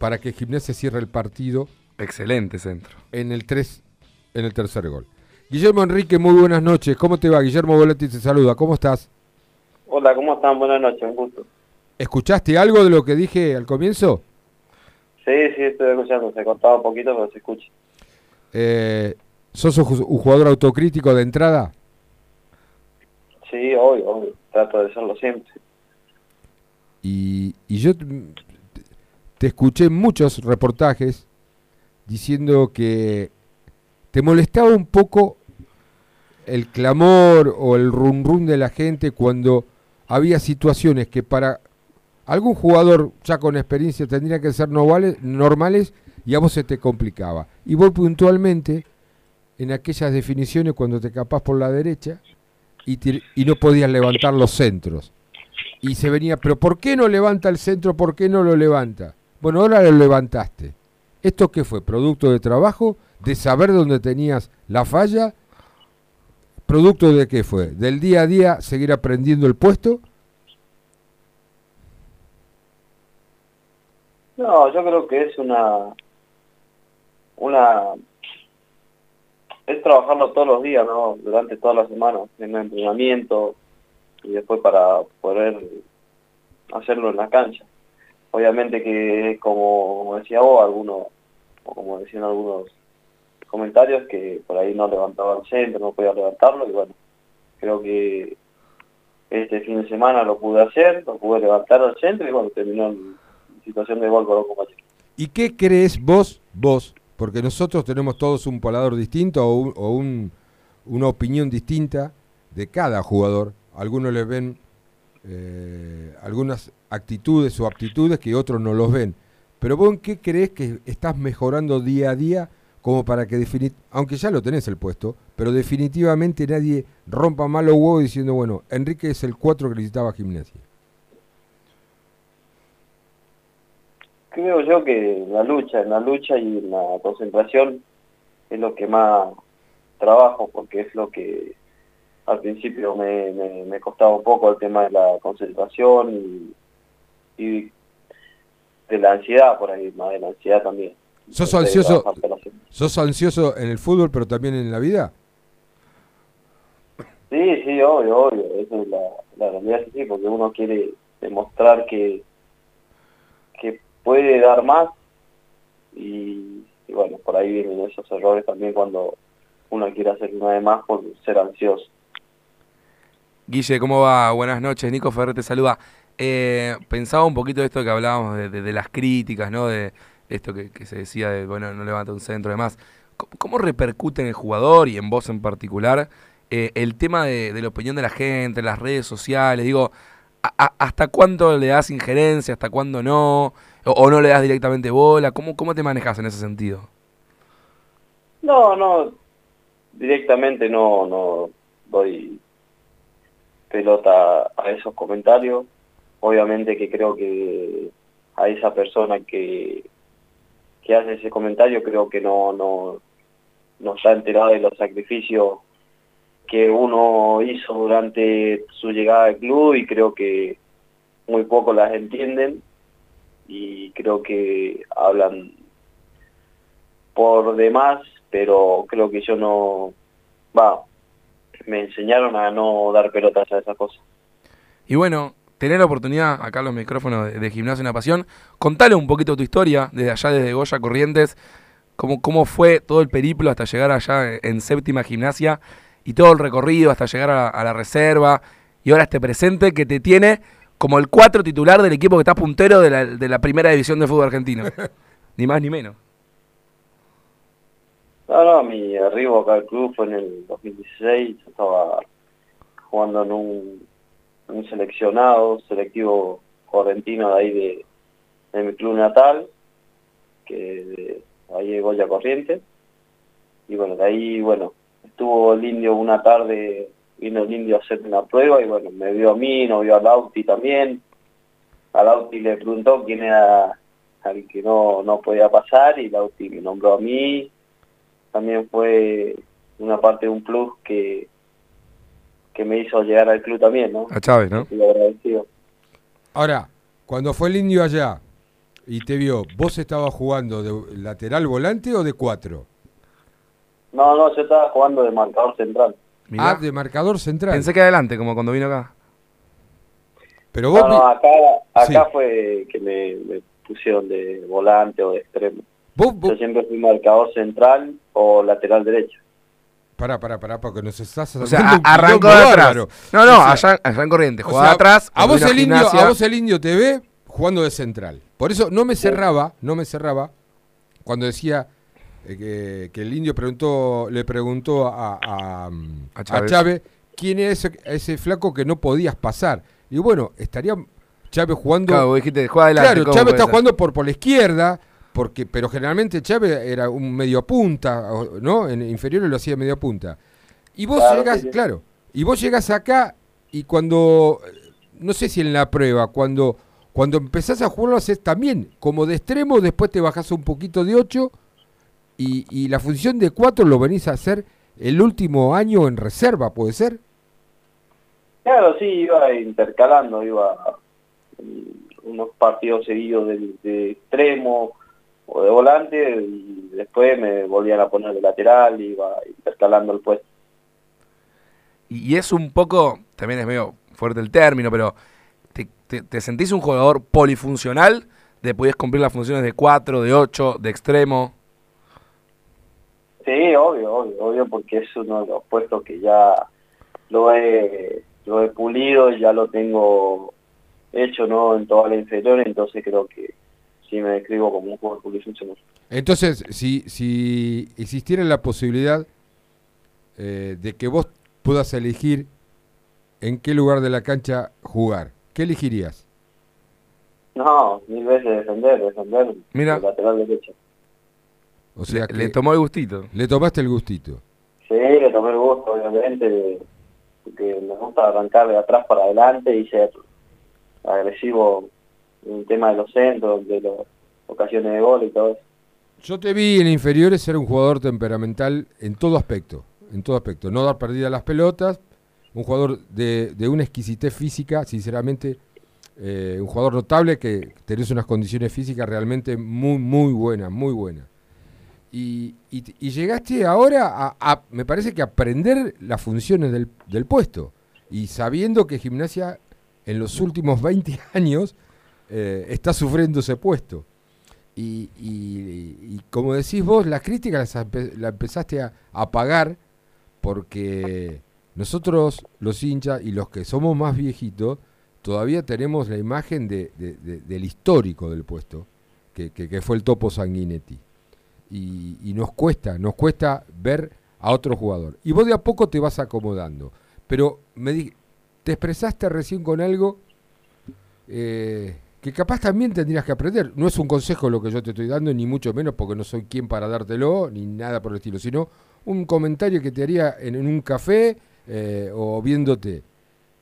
para que Gimnasia cierre el partido. Excelente centro. En el 3, en el tercer gol. Guillermo Enrique, muy buenas noches. ¿Cómo te va? Guillermo Volati te saluda. ¿Cómo estás? Hola, ¿cómo están? Buenas noches, un gusto. ¿Escuchaste algo de lo que dije al comienzo? Sí, sí, estoy escuchando. Se cortaba un poquito, pero se escucha. Eh, ¿Sos un jugador autocrítico de entrada? Sí, obvio, obvio. Trato de serlo siempre. Y, y yo te escuché en muchos reportajes diciendo que te molestaba un poco el clamor o el rum de la gente cuando había situaciones que para algún jugador ya con experiencia tendrían que ser normales y a vos se te complicaba. Y vos puntualmente en aquellas definiciones cuando te capás por la derecha y, y no podías levantar los centros. Y se venía, pero ¿por qué no levanta el centro? ¿Por qué no lo levanta? Bueno, ahora lo levantaste. ¿Esto qué fue? ¿Producto de trabajo? ¿De saber dónde tenías la falla? ¿Producto de qué fue? ¿Del día a día seguir aprendiendo el puesto? No, yo creo que es una... una es trabajarlo todos los días, ¿no? Durante toda la semana, en el entrenamiento y después para poder hacerlo en la cancha obviamente que como decía vos, algunos, o como decían algunos comentarios, que por ahí no levantaba el centro, no podía levantarlo, y bueno, creo que este fin de semana lo pude hacer, lo pude levantar al centro, y bueno, terminó en situación de gol con compañeros. ¿Y qué crees vos, vos, porque nosotros tenemos todos un palador distinto o, o un, una opinión distinta de cada jugador, algunos les ven eh, algunas actitudes o aptitudes que otros no los ven. Pero vos en qué crees que estás mejorando día a día como para que, aunque ya lo tenés el puesto, pero definitivamente nadie rompa malo huevo diciendo, bueno, Enrique es el 4 que necesitaba gimnasia? Creo yo que la lucha, en la lucha y la concentración es lo que más trabajo, porque es lo que al principio me, me, costaba un poco el tema de la concentración y, de la ansiedad por ahí, más de la ansiedad también. ¿Sos ansioso, ¿Sos ansioso en el fútbol pero también en la vida? Sí, sí, obvio, obvio. Eso es la, la realidad, sí, porque uno quiere demostrar que, que puede dar más y, y bueno, por ahí vienen esos errores también cuando uno quiere hacer una de más por ser ansioso. Guille, ¿cómo va? Buenas noches. Nico Ferrer te saluda. Eh, pensaba un poquito de esto que hablábamos de, las críticas, ¿no? De esto que, se decía de, bueno, no levanta un centro y demás. ¿Cómo, repercute en el jugador y en vos en particular eh, el tema de, la opinión de la gente, las redes sociales? Digo, ¿hasta cuándo le das injerencia? ¿Hasta cuándo no? ¿O, no le das directamente bola? ¿Cómo, ¿Cómo te manejas en ese sentido? No, no. Directamente no, no doy pelota a esos comentarios. Obviamente que creo que a esa persona que, que hace ese comentario creo que no, no, no está enterado de los sacrificios que uno hizo durante su llegada al club y creo que muy poco las entienden y creo que hablan por demás, pero creo que yo no, va, me enseñaron a no dar pelotas a esas cosas. Y bueno, tener la oportunidad, acá los micrófonos de, de Gimnasia Una Pasión, contale un poquito tu historia, desde allá, desde Goya Corrientes, cómo, cómo fue todo el periplo hasta llegar allá en séptima gimnasia y todo el recorrido hasta llegar a, la reserva. Y ahora este presente que te tiene como el cuatro titular del equipo que está puntero de la, de la primera división de fútbol argentino. ni más ni menos. No, no, mi arribo acá al club fue en el 2016, yo estaba jugando en un, seleccionado, selectivo correntino de ahí de, mi club natal, que de, ahí de Goya Corrientes. Y bueno, de ahí, bueno, estuvo el indio una tarde, vino el indio a hacer una prueba y bueno, me vio a mí, no vio a Lauti también. A Lauti le preguntó quién era al que no, no podía pasar y Lauti me nombró a mí también fue una parte de un plus que, que me hizo llegar al club también, ¿no? A Chávez, ¿no? Ahora, cuando fue el indio allá, y te vio, ¿vos estabas jugando de lateral volante o de cuatro? No, no, yo estaba jugando de marcador central. Mirá. Ah, de marcador central. Pensé que adelante, como cuando vino acá. Pero vos, No, acá, acá Sí. fue que me, me pusieron de volante o de extremo. vos, vos- Yo siempre fui marcador central o lateral derecho. Pará, pará, pará, porque nos estás O sea, un arrancó de atrás. bárbaro. No, no, O sea, allá, allá en Corriente. o Jugaba sea, atrás. A vos, el indio, a vos el indio te ve jugando de central. Por eso no me cerraba, no me cerraba cuando decía eh, que, que el indio preguntó, le preguntó a, a, A a Chávez. Quién es ese, ese flaco que no podías pasar. Y bueno, estaría Chávez jugando. Claro, vos dijiste, juega adelante. Claro, ¿cómo Chávez está ser? jugando por, por la izquierda, porque, pero generalmente Chávez era un medio punta, ¿no? En inferiores lo hacía medio punta. Y vos Claro, sí, sí. claro, y vos llegas acá y cuando, no sé si en la prueba, cuando, cuando empezás a jugar lo haces también como de extremo, después te bajás un poquito de 8 y, y la función de 4 lo venís a hacer el último año en reserva, ¿puede ser? Claro, sí, iba intercalando, iba mm, unos partidos seguidos de, de extremo o de volante y después me volvían a poner de lateral y iba intercalando el puesto. Y es un poco, también es medio fuerte el término, pero ¿te, te- te sentís un jugador polifuncional? ¿De podías cumplir las funciones de 4, de 8, de extremo? Sí, obvio, obvio, obvio, porque es uno de los puestos que ya lo he, lo he pulido, ya lo tengo hecho no en toda la inferior, entonces creo que sí me describo como un jugador polifuncional. Entonces, si, si existiera la posibilidad eh, de que vos puedas elegir en qué lugar de la cancha jugar, ¿qué elegirías? No, mil veces defender, defender Mira. el lateral derecho. O sea, le, que le tomó el gustito. le tomaste el gustito. Sí, le tomé el gusto, obviamente, porque me gusta arrancar de atrás para adelante y ser agresivo el tema de los centros, de las ocasiones de gol y todo eso. Yo te vi en inferiores ser un jugador temperamental en todo aspecto, en todo aspecto. No dar perdida las pelotas, un jugador de, de una exquisitez física, sinceramente, eh, un jugador notable que tenés unas condiciones físicas realmente muy, muy buenas, muy buenas. Y, y- y llegaste ahora a, a, me parece que aprender las funciones del, del puesto. Y sabiendo que gimnasia en los últimos 20 años eh, está sufriendo ese puesto. Y, como decís vos, las críticas las, las empezaste a, a pagar porque nosotros, los hinchas y los que somos más viejitos, todavía tenemos la imagen de- de- de- del histórico del puesto, que, que- fue el Topo Sanguinetti. Y, y nos cuesta, nos cuesta ver a otro jugador. Y vos de a poco te vas acomodando. Pero me di- te expresaste recién con algo eh, que capaz también tendrías que aprender. No es un consejo lo que yo te estoy dando, ni mucho menos porque no soy quien para dártelo, ni nada por el estilo, sino un comentario que te haría en, un café eh, o viéndote.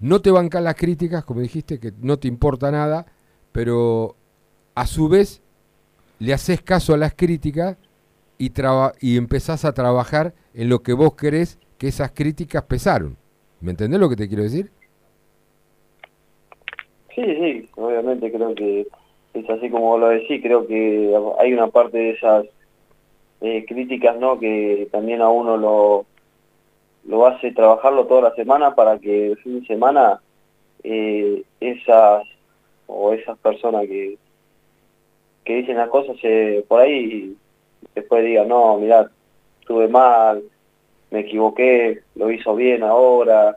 No te bancan las críticas, como dijiste, que no te importa nada, pero a su vez le haces caso a las críticas y, y empezás a trabajar en lo que vos crees que esas críticas pesaron. ¿Me entendés lo que te quiero decir? Sí, sí, obviamente creo que es así como lo decís, creo que hay una parte de esas eh, críticas, ¿no? Que también a uno lo, lo hace trabajarlo toda la semana para que el fin de semana eh, esas o esas personas que, que dicen las cosas por ahí después digan, no, mirá, estuve mal, me equivoqué, lo hizo bien ahora,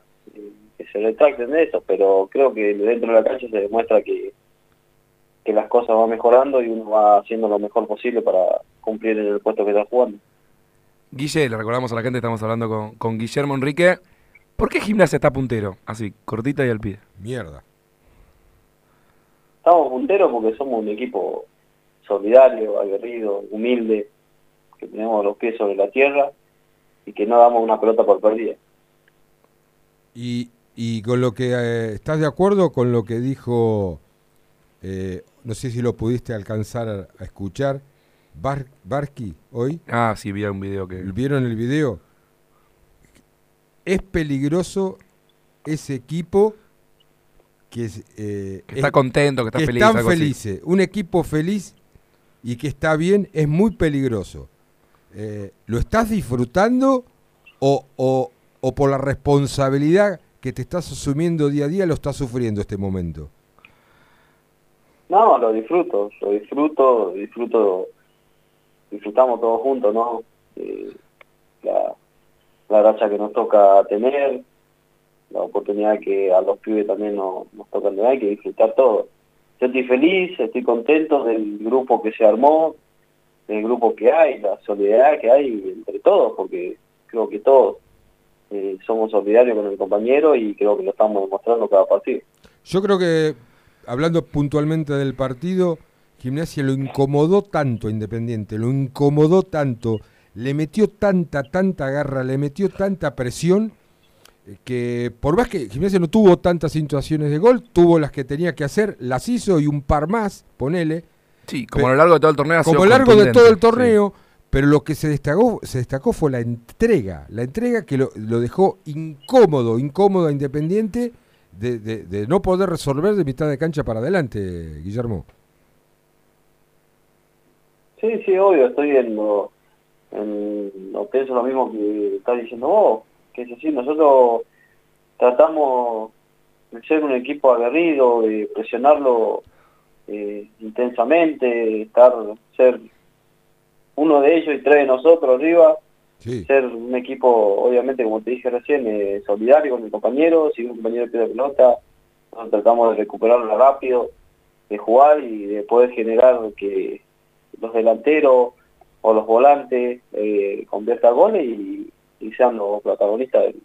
que se retracten de eso, pero creo que dentro de la cancha se demuestra que, que las cosas van mejorando y uno va haciendo lo mejor posible para cumplir en el puesto que está jugando. Guille, le recordamos a la gente, estamos hablando con, con Guillermo Enrique. ¿Por qué Gimnasia está puntero? Así, cortita y al pie. Mierda. Estamos punteros porque somos un equipo solidario, aguerrido, humilde, que tenemos los pies sobre la tierra y que no damos una pelota por perdida. Y, y con lo que eh, estás de acuerdo con lo que dijo, eh, no sé si lo pudiste alcanzar a, escuchar, Bar, Barsky hoy, Ah, sí, vi un video que... ¿vieron el video? Es peligroso ese equipo que, es, eh, que está es- contento, que está que feliz. están así. felices. Un equipo feliz y que está bien, es muy peligroso. ¿Lo estás disfrutando o, o, o por la responsabilidad que te estás asumiendo día a día lo estás sufriendo este momento? No, lo disfruto, lo disfruto, disfruto, disfrutamos todos juntos, ¿no? Eh, la, la racha que nos toca tener, la oportunidad que a los pibes también nos, nos toca tener, hay que disfrutar todo. Yo estoy feliz, estoy contento del grupo que se armó, del grupo que hay, la solidaridad que hay entre todos, porque creo que todos eh, somos solidarios con el compañero y creo que lo estamos demostrando cada partido. Yo creo que, hablando puntualmente del partido, Gimnasia lo incomodó tanto a Independiente, lo incomodó tanto, le metió tanta, tanta garra, le metió tanta presión, eh, que por más que Gimnasia no tuvo tantas situaciones de gol, tuvo las que tenía que hacer, las hizo y un par más, ponele. Sí, como a lo largo de todo el torneo. Como a lo largo de todo el torneo, pero lo que se destacó, se destacó fue la entrega, la entrega que lo, lo dejó incómodo, incómodo a Independiente de, no poder resolver de mitad de cancha para adelante, Guillermo. Sí, sí, obvio, estoy en lo, en lo pienso lo mismo que estás diciendo vos, que es así, nosotros tratamos de ser un equipo aguerrido, de presionarlo eh, intensamente, estar, ser uno de ellos y tres de nosotros arriba, Sí, ser un equipo, obviamente, como te dije recién, eh, solidario con el compañero, si un compañero pierde pelota, nosotros tratamos de recuperarla rápido, de jugar y de poder generar que los delanteros o los volantes eh, conviertan goles y, y sean los protagonistas del,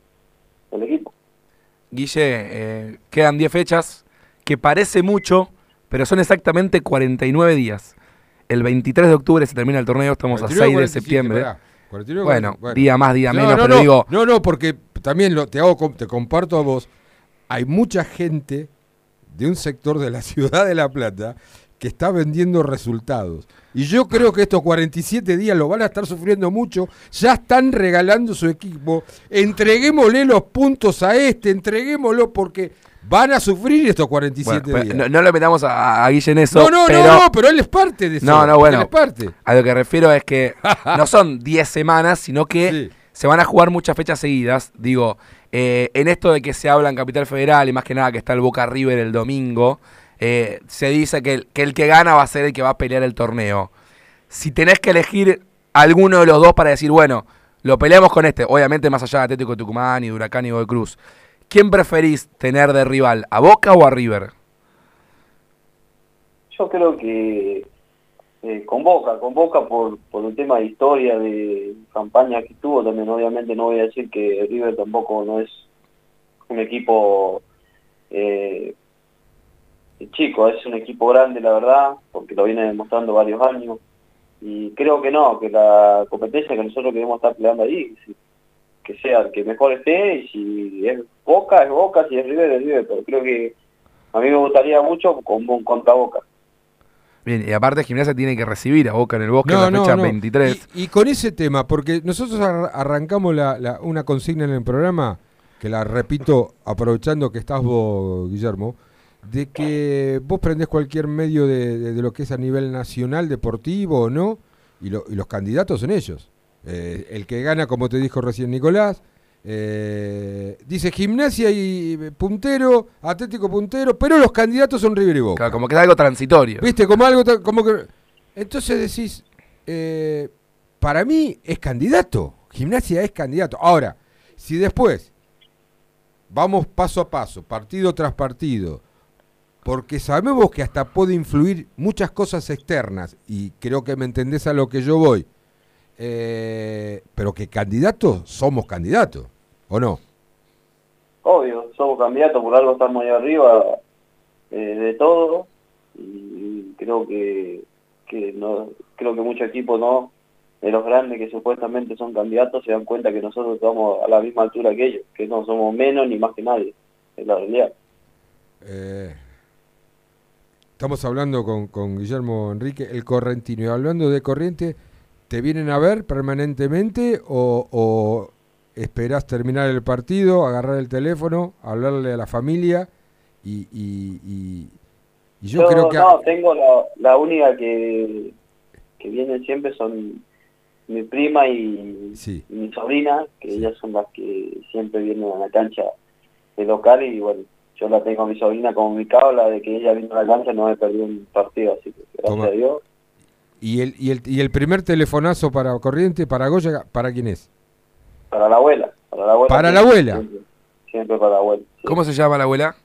del equipo. Guille, eh, quedan 10 fechas, que parece mucho, pero son exactamente 49 días. El 23 de octubre se termina el torneo, estamos a 6 49, de 47, septiembre. pará. 49, Bueno, bueno. día más, día No, menos, no, pero no, digo, No, no, porque también lo, te, hago, te comparto a vos. Hay mucha gente de un sector de la ciudad de La Plata que está vendiendo resultados. Y yo creo que estos 47 días lo van a estar sufriendo mucho. Ya están regalando su equipo. Entreguémosle los puntos a este, entreguémoslo porque van a sufrir estos 47 bueno, pues, días. no, no le metamos a, a Guille en eso, no, no, pero no, no, pero él es parte de eso. No, no, bueno. Él es parte. a lo que refiero es que no son 10 semanas, sino que Sí. se van a jugar muchas fechas seguidas. Digo, eh, en esto de que se habla en Capital Federal y más que nada que está el Boca River el domingo, eh, se dice que el, que el que gana va a ser el que va a pelear el torneo. Si tenés que elegir alguno de los dos para decir, bueno, lo peleamos con este, obviamente más allá de Atlético de Tucumán y de Huracán y Godoy Cruz, ¿quién preferís tener de rival, a Boca o a River? Yo creo que eh, convoca, convoca por, por un tema de historia, de campaña que tuvo también. Obviamente no voy a decir que River tampoco no es un equipo eh, chico, es un equipo grande, la verdad, porque lo viene demostrando varios años. Y creo que no, que la competencia que nosotros queremos estar peleando ahí, si- que sea el que mejor esté, y si es Boca, es Boca, si es River, es River. Pero creo que a mí me gustaría mucho con, contra Boca. Bien, y aparte Gimnasia tiene que recibir a Boca en el Bosque en la no, fecha no. 23. Y, y con ese tema, porque nosotros ar- arrancamos la- la- una consigna en el programa, que la repito aprovechando que estás vos, Guillermo, de que vos prendés cualquier medio de, de- de lo que es a nivel nacional, deportivo o no, y, lo- y los candidatos son ellos. Eh, el que gana, como te dijo recién Nicolás, eh, dice gimnasia y puntero, Atlético puntero, pero los candidatos son River y Boca. Claro, como que es algo transitorio. ¿Viste? Como algo como que. Entonces decís, eh, para mí es candidato. Gimnasia es candidato. Ahora, si después vamos paso a paso, partido tras partido, porque sabemos que hasta puede influir muchas cosas externas, y creo que me entendés a lo que yo voy, eh, pero que candidatos somos candidatos, ¿o no? Obvio, somos candidatos, por algo estamos ahí arriba eh, de todo y creo que, que no creo que muchos equipos no de los grandes que supuestamente son candidatos se dan cuenta que nosotros estamos a la misma altura que ellos, que no somos menos ni más que nadie, es la realidad. Eh, estamos hablando con, con Guillermo Enrique, el correntino, y hablando de corriente, ¿te vienen a ver permanentemente o, o esperás terminar el partido, agarrar el teléfono, hablarle a la familia? Y, y, y- y yo, creo que... no, tengo la, la única que, que vienen siempre son mi prima y, Sí. y mi sobrina, que ellas son las que siempre vienen a la cancha de local y bueno, yo la tengo a mi sobrina como mi cabla de que ella vino a la cancha no me perdió un partido, así que gracias Toma. a Dios. ¿Y el, y, el, ¿Y el primer telefonazo para Corriente, para Goya, para quién es? Para la abuela. Para la abuela. ¿Para la siempre, abuela? Siempre, siempre para la abuela. sí. ¿Cómo se llama la abuela?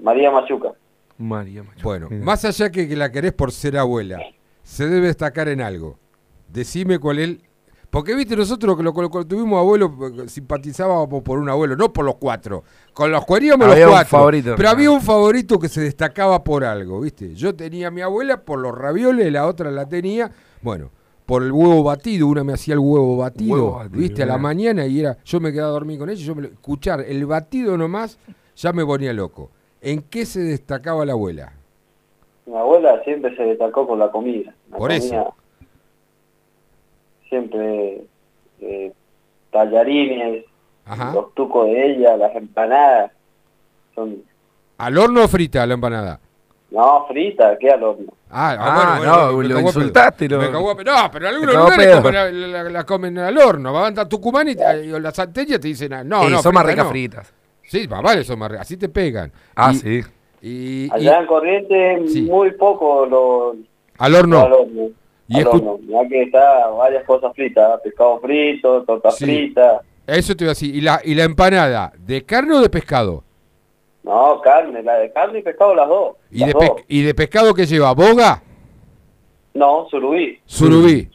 María Machuca. María Machuca. Bueno, Mira. más allá que, que la querés por ser abuela, se debe destacar en algo. Decime cuál es. Porque viste, nosotros que lo, tuvimos abuelo, simpatizábamos por un abuelo, no por los cuatro. Con los Había los un cuatro. favorito. Pero había un favorito que se destacaba por algo, ¿viste? Yo tenía a mi abuela por los ravioles, la otra la tenía, bueno, por el huevo batido. Una me hacía el huevo batido, Huevo batido, ¿viste? A la mañana y era. Yo me quedaba a dormir con ella yo me, lo- escuchar el batido nomás ya me ponía loco. ¿En qué se destacaba la abuela? Mi abuela siempre se destacó con la comida. La Por eso. Siempre eh, tallarines, Ajá. los tucos de ella, las empanadas. Son, ¿Al horno o frita la empanada? no, frita, ¿qué al horno? Ah, Ah, bueno, no, bueno, me lo insultaste, lo- Me cagó. No, pero en algunos lugares comen la, la- la comen al horno. Van a Tucumán y, te- y las te dicen, ah, no, Sí, no, son más ricas no. fritas. Sí, más vale, son más ricas. Así te pegan. Ah, Y- sí. Y, y- Allá en Corrientes Sí. muy poco lo al horno. al horno. Y horno. Ya que está varias cosas fritas, pescado frito, tortas Sí. fritas. Eso te iba a decir. ¿Y la, ¿Y la empanada? ¿De carne o de pescado? No, carne, la de carne y pescado las dos. ¿Y las de, dos. ¿Y de pescado qué lleva? ¿Boga? No, surubí. ¿Surubí?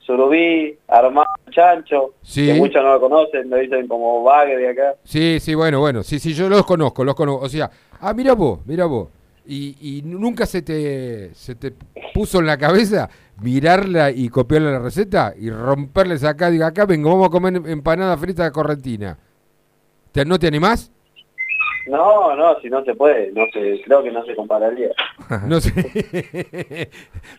Surubí, armado, chancho, Sí. que muchos no lo conocen, lo dicen como bagre de acá. Sí, sí, bueno, bueno. Sí, sí, yo los conozco, los conozco. O sea, ah, mira vos, mira vos. Y, y nunca se te, se te puso en la cabeza mirarla y copiarle la receta y romperles acá, diga, acá vengo, vamos a comer empanada frita de correntina. ¿Te, ¿No te animás? No, no, si no se puede, no se, creo que no se compararía. No sé.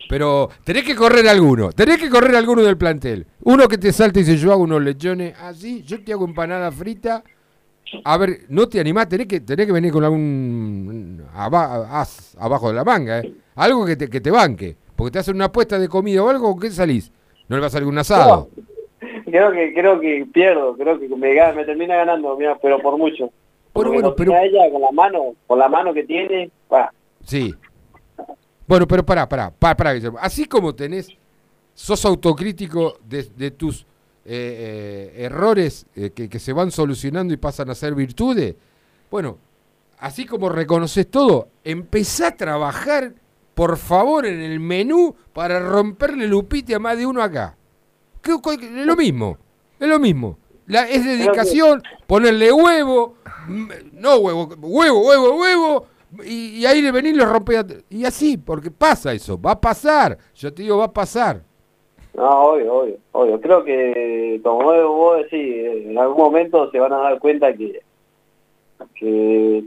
Pero tenés que correr alguno, tenés que correr alguno del plantel. Uno que te salte y dice, yo hago unos lechones así, yo te hago empanada frita. A ver, no te animás, tenés que, tenés que venir con algún aba- as abajo de la manga, ¿eh? Algo que te, que te banque. Porque te hacen una apuesta de comida o algo, ¿con qué salís? No le va a salir un asado. Creo que creo que pierdo, creo que me, termina ganando, mira, pero por mucho. Bueno, bueno, pero- ella con la mano, con la mano que tiene, pa, Sí. Bueno, pero pará, pará, pará, pará, Guillermo. Así como tenés, sos autocrítico de, de tus eh, eh, errores eh, que, que se van solucionando y pasan a ser virtudes, bueno, así como reconoces todo, empezá a trabajar, por favor, en el menú para romperle lupite a más de uno acá. ¿Qué- cuál- Es lo mismo, es lo mismo. La- es dedicación, ponerle huevo, no huevo, huevo, huevo, huevo, y, ahí le venís y lo Y así, porque pasa eso, va a pasar. Yo te digo, va a pasar. No, obvio, obvio, obvio. Creo que, como vos, decís, en algún momento se van a dar cuenta que, que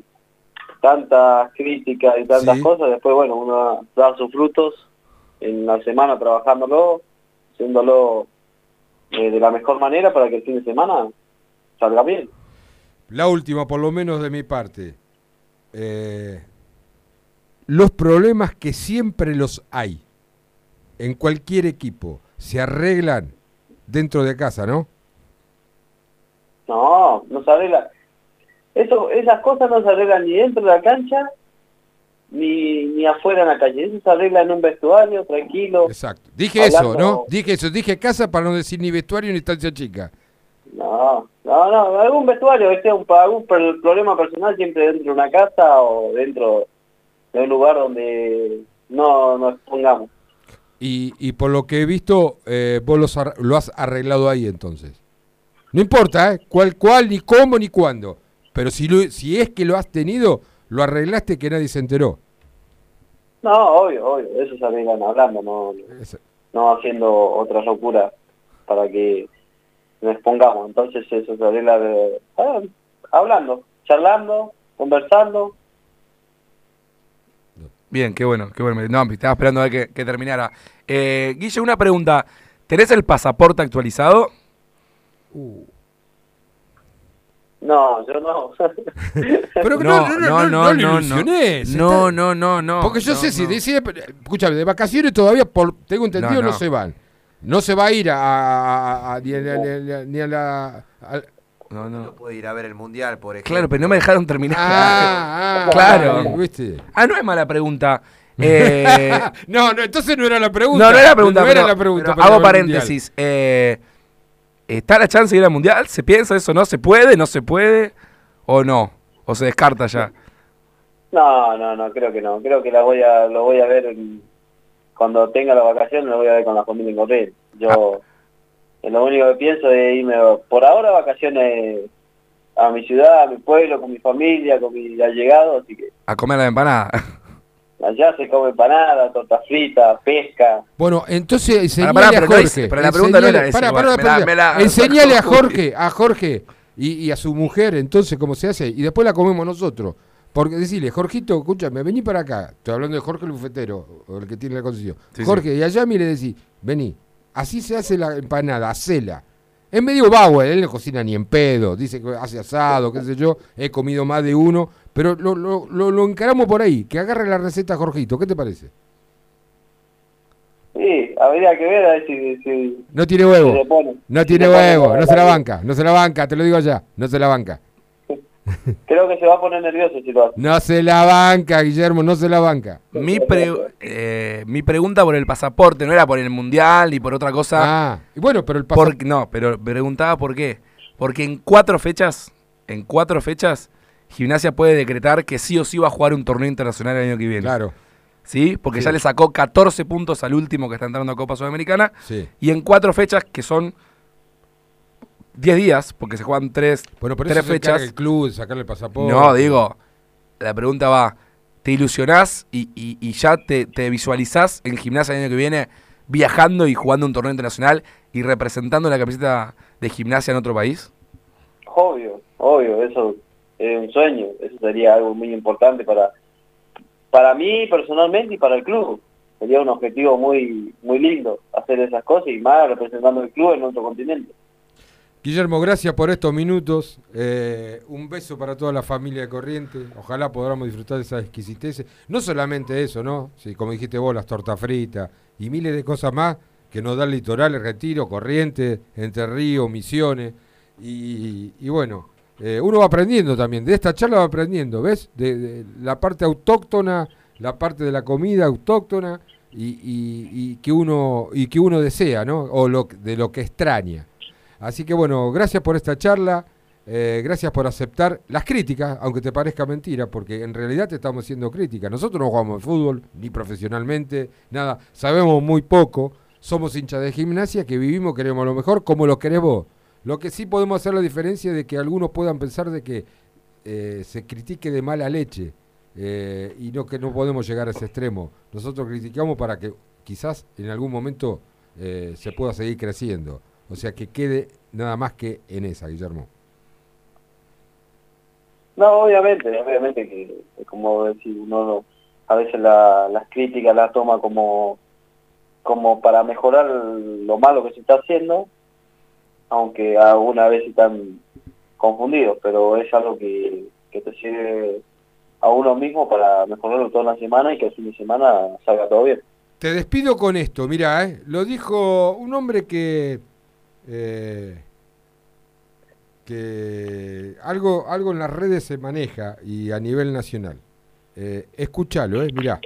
tantas críticas y tantas Sí. cosas, después, bueno, uno da sus frutos en la semana trabajándolo, haciéndolo eh, de la mejor manera para que el fin de semana salga bien. La última, por lo menos de mi parte. Eh, los problemas que siempre los hay en cualquier equipo se arreglan dentro de casa, ¿no? No, no se arregla. Eso, esas cosas no se arreglan ni dentro de la cancha ni, ni afuera en la calle. Eso se arregla en un vestuario, tranquilo. Exacto. Dije eso, ¿no? Dije eso. Dije casa para no decir ni vestuario ni estancia chica. No, no, no, algún vestuario, sea un, algún problema personal siempre dentro de una casa o dentro de un lugar donde no nos pongamos. Y, y por lo que he visto, eh, vos los ar- lo has arreglado ahí entonces. No importa, ¿eh? Cuál, cuál, ni cómo, ni cuándo. Pero si, lo- si es que lo has tenido, lo arreglaste que nadie se enteró. No, obvio, obvio, eso se arreglan hablando, no, no haciendo otra locura para que nos pongamos. Entonces eso se arregla de- ah, hablando, charlando, conversando. Bien, qué bueno, qué bueno. No, estaba esperando a ver que, que terminara. Eh, Guille, una pregunta. ¿Tenés el pasaporte actualizado? Uh. No, yo no. Pero No, no, no, no, no, no, no, no, No, no, no, no. Porque yo no, sé si decide, escúchame, de vacaciones todavía, por, tengo entendido, No, no, no. se van. No se va a ir a, a- a- ni a, la- ni a la- ni a la... No, no. No puede ir a ver el mundial, por ejemplo. Claro, pero no me dejaron terminar. Ah, ah, Claro. ¿viste? Ah, no es mala pregunta. Eh, No, no, entonces no era la pregunta. no, no era la pregunta. No pero- era la pregunta. pero hago paréntesis. Eh, ¿Está la chance de ir al mundial? ¿Se piensa eso? ¿No se puede? ¿No se puede? ¿O no? ¿O se descarta ya? No, no, no, creo que no. Creo que la voy a, lo voy a ver cuando tenga las vacaciones, lo voy a ver con la familia en Corrientes. Yo, eh, lo único que pienso es irme por ahora a vacaciones a mi ciudad, a mi pueblo, con mi familia, con mi allegado, así que A comer la empanada. allá se come empanada, torta frita, pesca. Bueno, entonces enseñale a Jorge. pero la pregunta no era esa Enseñale a Jorge, a Jorge y, y a su mujer, entonces, cómo se hace, y después la comemos nosotros. Porque decirle, Jorgito, escúchame, vení para acá. Estoy hablando de Jorge el bufetero, o el que tiene la concesión. Sí, Jorge, y allá mire, decís, vení, así se hace la empanada, hacela. Es medio Bauer, él no cocina ni en pedo, dice que hace asado, qué sé yo, he comido más de uno, pero lo, lo, lo, lo encaramos por ahí, que agarre la receta Jorgito, ¿qué te parece? Sí, habría que ver a ver si, si, No tiene huevo. No tiene huevo, no se la banca, no se la banca, te lo digo ya, no se la banca. Creo que se va a poner nervioso si lo hace. No se la banca, Guillermo, no se la banca. Mi, pre- eh, mi pregunta por el pasaporte no era por el mundial ni por otra cosa. Ah, y bueno, pero el pasaporte... Por- no, pero preguntaba por qué. Porque en cuatro fechas, en cuatro fechas, Gimnasia puede decretar que sí o sí va a jugar un torneo internacional el año que viene. Claro, ¿Sí? Porque Sí. ya le sacó 14 puntos al último que está entrando a Copa Sudamericana. sí. Y en cuatro fechas, que son 10 días, porque se juegan tres, Bueno, por tres eso se fechas. el club sacarle el pasaporte. No, digo, la pregunta va, ¿te ilusionás y, y- y ya te, te visualizás en gimnasia el año que viene viajando y jugando un torneo internacional y representando la camiseta de gimnasia en otro país? Obvio, obvio, eso es un sueño, eso sería algo muy importante para para mí personalmente y para el club. Sería un objetivo muy muy lindo hacer esas cosas y más representando el club en otro continente. Guillermo, gracias por estos minutos. Eh, un beso para toda la familia de Corrientes. Ojalá podamos disfrutar de esas exquisiteces. No solamente eso, ¿no? Sí, como dijiste vos, las tortas fritas y miles de cosas más que nos da el litoral, Retiro, Corrientes, Entre Ríos, Misiones. Y, bueno, eh, uno va aprendiendo también. De esta charla va aprendiendo, ¿ves? De, la parte autóctona, la parte de la comida autóctona y que uno y que uno desea, ¿no? O lo, de lo que extraña. Así que bueno, gracias por esta charla, eh, gracias por aceptar las críticas, aunque te parezca mentira, porque en realidad te estamos haciendo críticas. Nosotros no jugamos al fútbol, ni profesionalmente, nada, sabemos muy poco, somos hinchas de gimnasia que vivimos, queremos lo mejor como lo querés vos. Lo que sí podemos hacer la diferencia de que algunos puedan pensar de que eh, se critique de mala leche eh, y no que no podemos llegar a ese extremo. Nosotros criticamos para que quizás en algún momento eh, se pueda seguir creciendo. O sea, que quede nada más que en esa, Guillermo. No, obviamente, obviamente que como decir, uno no- a veces la- las críticas las toma como como para mejorar lo malo que se está haciendo, aunque algunas veces están confundidos, pero es algo que, que te sirve a uno mismo para mejorarlo toda la semana y que el fin de semana salga todo bien. Te despido con esto, mira, eh, lo dijo un hombre que eh, que algo algo en las redes se maneja y a nivel nacional. Eh, escúchalo, eh, mira.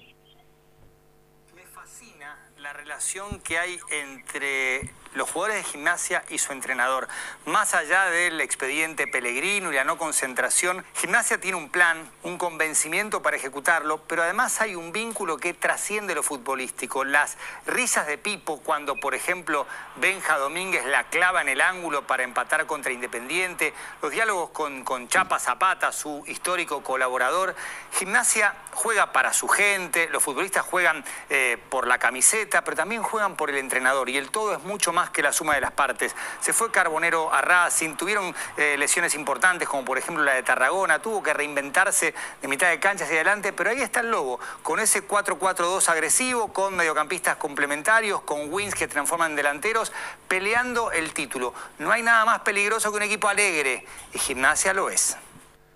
Me fascina la relación que hay entre los jugadores de gimnasia y su entrenador. Más allá del expediente Pellegrino y la no concentración, gimnasia tiene un plan, un convencimiento para ejecutarlo, pero además hay un vínculo que trasciende lo futbolístico. Las risas de Pipo cuando, por ejemplo, Benja Domínguez la clava en el ángulo para empatar contra Independiente, los diálogos con, Chapa Zapata, su histórico colaborador. Gimnasia juega para su gente, los futbolistas juegan eh, por la camiseta, pero también juegan por el entrenador y el todo es mucho más que la suma de las partes. Se fue Carbonero a Racing, tuvieron eh, lesiones importantes como por ejemplo la de Tarragona, tuvo que reinventarse de mitad de cancha hacia adelante, pero ahí está el Lobo, con ese 4-4-2 agresivo, con mediocampistas complementarios, con wins que transforman delanteros, peleando el título. No hay nada más peligroso que un equipo alegre y Gimnasia lo es.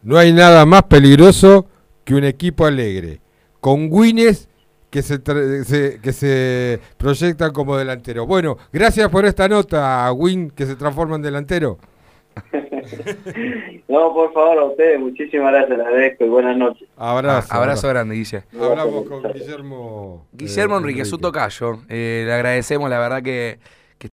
No hay nada más peligroso que un equipo alegre, con Wines que se, se- que se proyectan como delantero. Bueno, gracias por esta nota, Win, que se transforma en delantero. No, por favor, a ustedes, muchísimas gracias, les agradezco y buenas noches. Abrazo. Ah, abrazo grande, Guille. Hablamos con Guillermo. Guillermo eh, Enrique, su Enrique. tocayo. Eh, le agradecemos, la verdad que